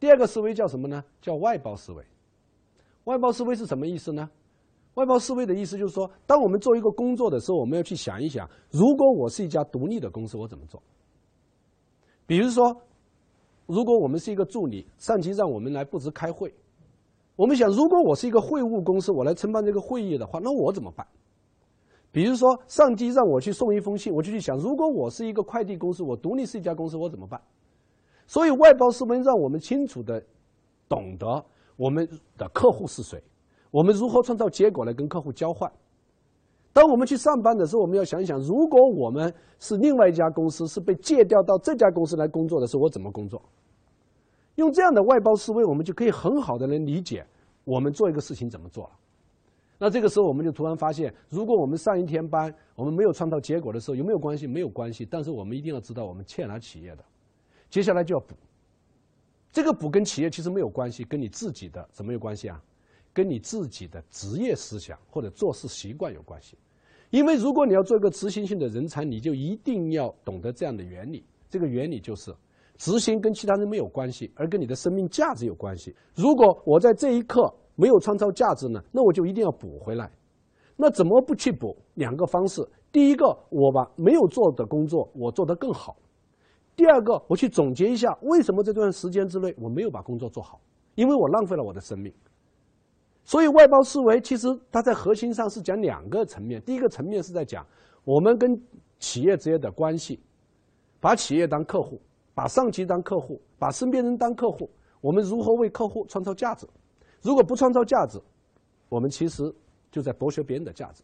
第二个思维叫什么呢？叫外包思维。外包思维是什么意思呢？外包思维的意思就是说，当我们做一个工作的时候，我们要去想一想，如果我是一家独立的公司，我怎么做？比如说，如果我们是一个助理，上级让我们来布置开会，我们想，如果我是一个会务公司，我来承办这个会议的话，那我怎么办？比如说，上级让我去送一封信，我就去想，如果我是一个快递公司，我独立是一家公司，我怎么办？所以，外包思维让我们清楚的懂得我们的客户是谁。我们如何创造结果来跟客户交换？当我们去上班的时候，我们要想一想：如果我们是另外一家公司，是被借调到这家公司来工作的时候，我怎么工作？用这样的外包思维，我们就可以很好的能理解我们做一个事情怎么做了。那这个时候，我们就突然发现，如果我们上一天班，我们没有创造结果的时候，有没有关系？没有关系。但是我们一定要知道，我们欠了企业的，接下来就要补。这个补跟企业其实没有关系，跟你自己的什么有关系啊？跟你自己的职业思想或者做事习惯有关系，因为如果你要做一个执行性的人才，你就一定要懂得这样的原理。这个原理就是，执行跟其他人没有关系，而跟你的生命价值有关系。如果我在这一刻没有创造价值呢，那我就一定要补回来。那怎么不去补？两个方式：第一个，我把没有做的工作我做得更好；第二个，我去总结一下为什么这段时间之内我没有把工作做好，因为我浪费了我的生命。所以，外包思维其实它在核心上是讲两个层面。第一个层面是在讲我们跟企业之间的关系，把企业当客户，把上级当客户，把身边人当客户，我们如何为客户创造价值？如果不创造价值，我们其实就在剥削别人的价值。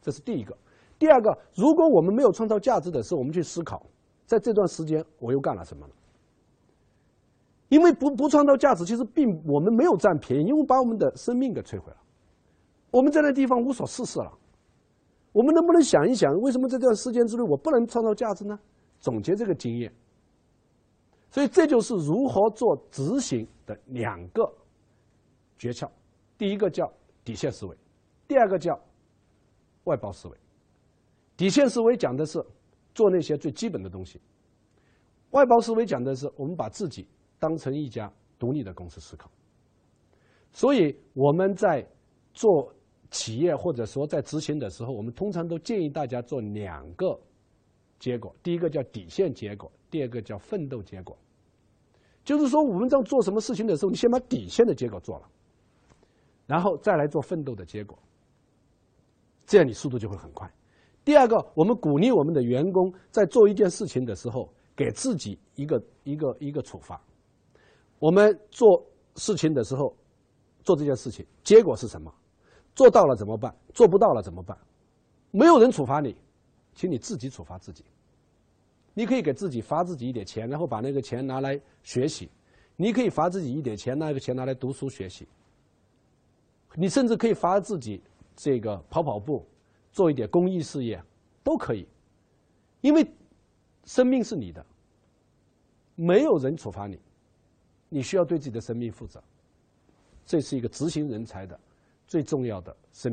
这是第一个。第二个，如果我们没有创造价值的时候，我们去思考，在这段时间我又干了什么呢？因为不不创造价值，其实并我们没有占便宜，因为把我们的生命给摧毁了。我们在那地方无所事事了。我们能不能想一想，为什么这段时间之内我不能创造价值呢？总结这个经验。所以这就是如何做执行的两个诀窍。第一个叫底线思维，第二个叫外包思维。底线思维讲的是做那些最基本的东西，外包思维讲的是我们把自己。当成一家独立的公司思考，所以我们在做企业或者说在执行的时候，我们通常都建议大家做两个结果：第一个叫底线结果，第二个叫奋斗结果。就是说，我们在做什么事情的时候，你先把底线的结果做了，然后再来做奋斗的结果，这样你速度就会很快。第二个，我们鼓励我们的员工在做一件事情的时候，给自己一个一个一个处罚。我们做事情的时候，做这件事情，结果是什么？做到了怎么办？做不到了怎么办？没有人处罚你，请你自己处罚自己。你可以给自己罚自己一点钱，然后把那个钱拿来学习；你可以罚自己一点钱，那个钱拿来读书学习。你甚至可以罚自己这个跑跑步，做一点公益事业，都可以。因为生命是你的，没有人处罚你。你需要对自己的生命负责，这是一个执行人才的最重要的生命。